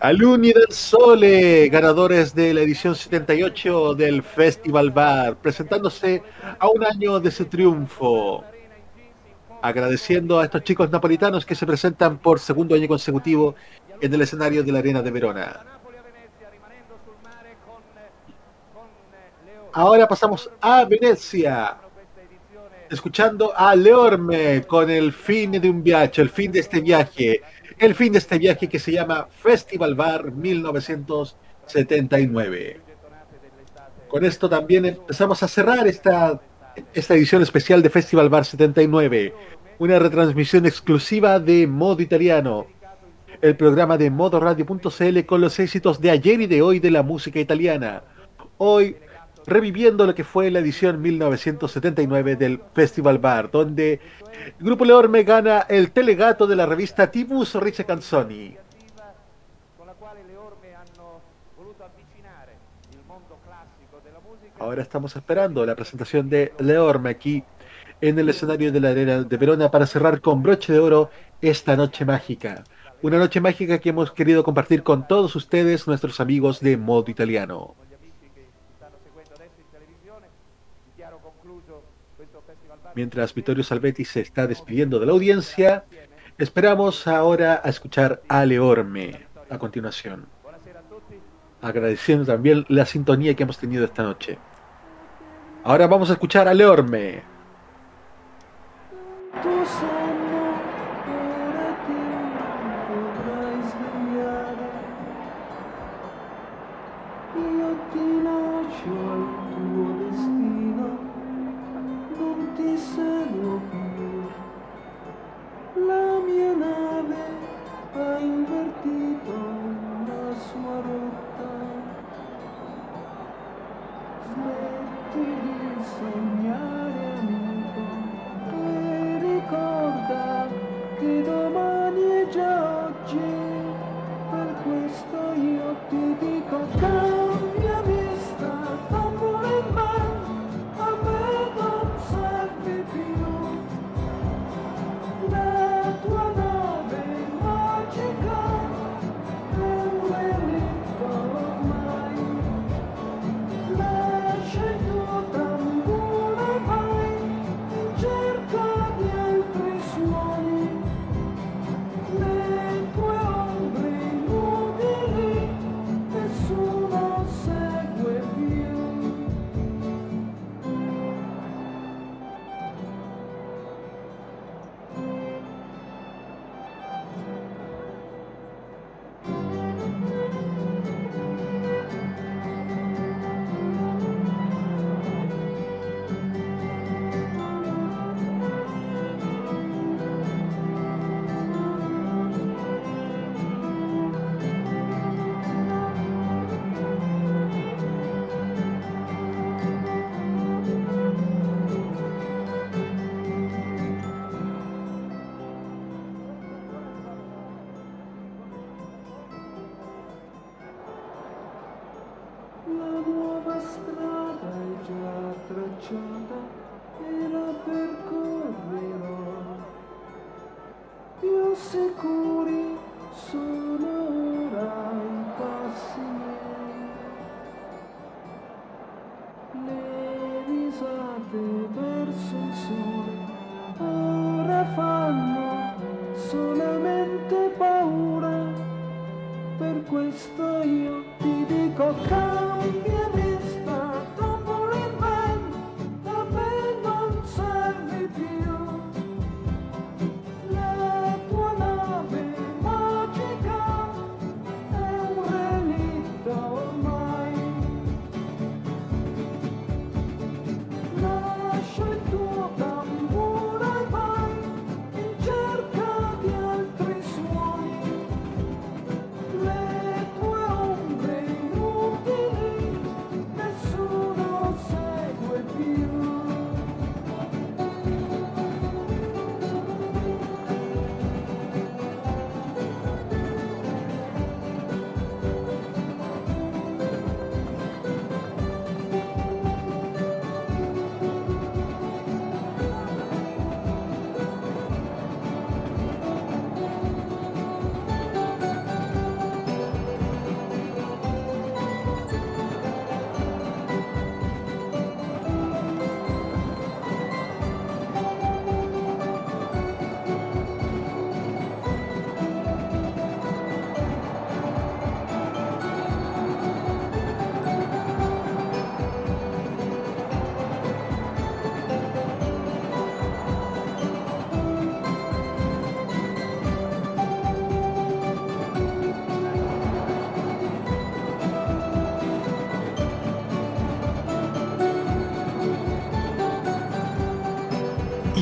Alumni del Sole, ganadores de la edición 78 del Festival Bar, presentándose a un año de su triunfo. Agradeciendo a estos chicos napolitanos que se presentan por segundo año consecutivo en el escenario de la Arena de Verona. ahora pasamos a Venecia, escuchando a Leorme con el fin de un viaje, el fin de este viaje, el fin de este viaje que se llama Festival Bar 1979. Con esto también empezamos a cerrar esta, esta edición especial de Festival Bar 79, una retransmisión exclusiva de Modo Italiano, el programa de modoradio.cl con los éxitos de ayer y de hoy de la música italiana. Hoy reviviendo lo que fue la edición 1979 del Festival Bar, donde el Grupo Leorme gana el telegato de la revista TV Sorrise Canzoni. Ahora estamos esperando la presentación de Leorme aquí en el escenario de la Arena de Verona para cerrar con broche de oro esta noche mágica. Una noche mágica que hemos querido compartir con todos ustedes, nuestros amigos de Modo Italiano. Mientras Vittorio Salvetti se está despidiendo de la audiencia, esperamos ahora a escuchar a Leorme a continuación. Agradeciendo también la sintonía que hemos tenido esta noche. Ahora vamos a escuchar a Leorme.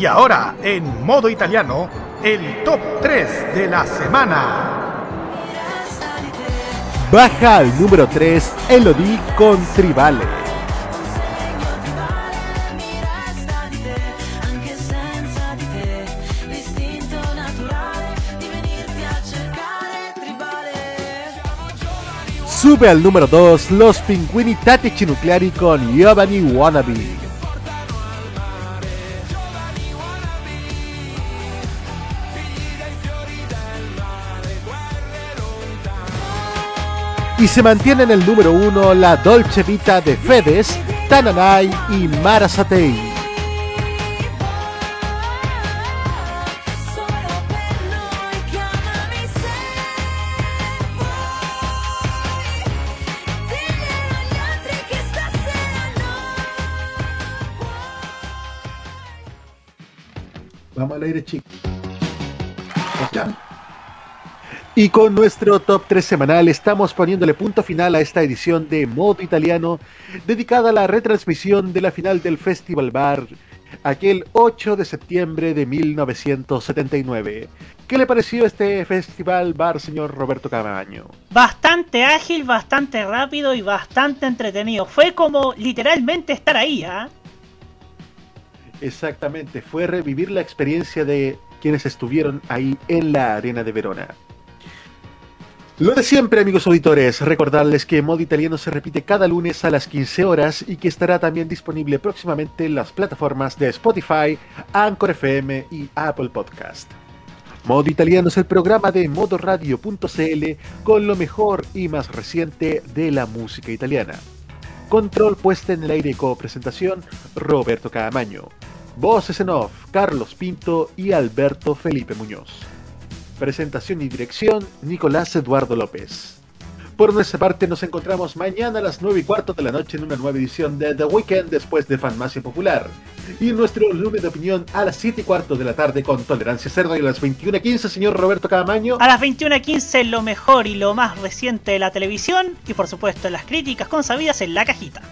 Y ahora, en modo italiano, el top 3 de la semana. Baja al número 3 Elodie con Tribale. Anche senza di te, l'istinto naturale di venirti a cercare tribale. Sube al número 2 Los Pinguini Tattici Nucleari con Giovanni Wannabe. Y se mantiene en el número 1 la Dolce Vita de Fedes, Tananai y Mara Satei. Vamos al aire, chicos. Y con nuestro top 3 semanal estamos poniéndole punto final a esta edición de Modo Italiano dedicada a la retransmisión de la final del Festival Bar aquel 8 de septiembre de 1979. ¿Qué le pareció este Festival Bar, señor Roberto Camaño? Bastante ágil, bastante rápido y bastante entretenido. Fue como literalmente estar ahí, ¿ah? Exactamente, fue revivir la experiencia de quienes estuvieron ahí en la arena de Verona. Lo de siempre, amigos auditores, recordarles que Modo Italiano se repite cada lunes a las 15 horas y que estará también disponible próximamente en las plataformas de Spotify, Anchor FM y Apple Podcast. Modo Italiano es el programa de modoradio.cl con lo mejor y más reciente de la música italiana. Control puesta en el aire y copresentación, Roberto Caamaño. Voces en off, Carlos Pinto y Alberto Felipe Muñoz. Presentación y dirección, Nicolás Eduardo López. Por nuestra parte, nos encontramos mañana a las 9 y cuarto de la noche en una nueva edición de The Weekend después de Farmacia Popular. Y nuestro lunes de opinión a las 7 y cuarto de la tarde con Tolerancia Cerdo y a las 21.15, señor Roberto Camaño. A las 21.15 lo mejor y lo más reciente de la televisión y por supuesto las críticas consabidas en la cajita.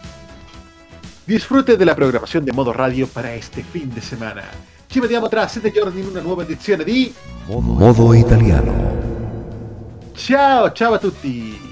Disfrute de la programación de Modo Radio para este fin de semana. Ci vediamo tra 7 giorni in una nuova edizione di Modo italiano. Ciao, ciao a tutti!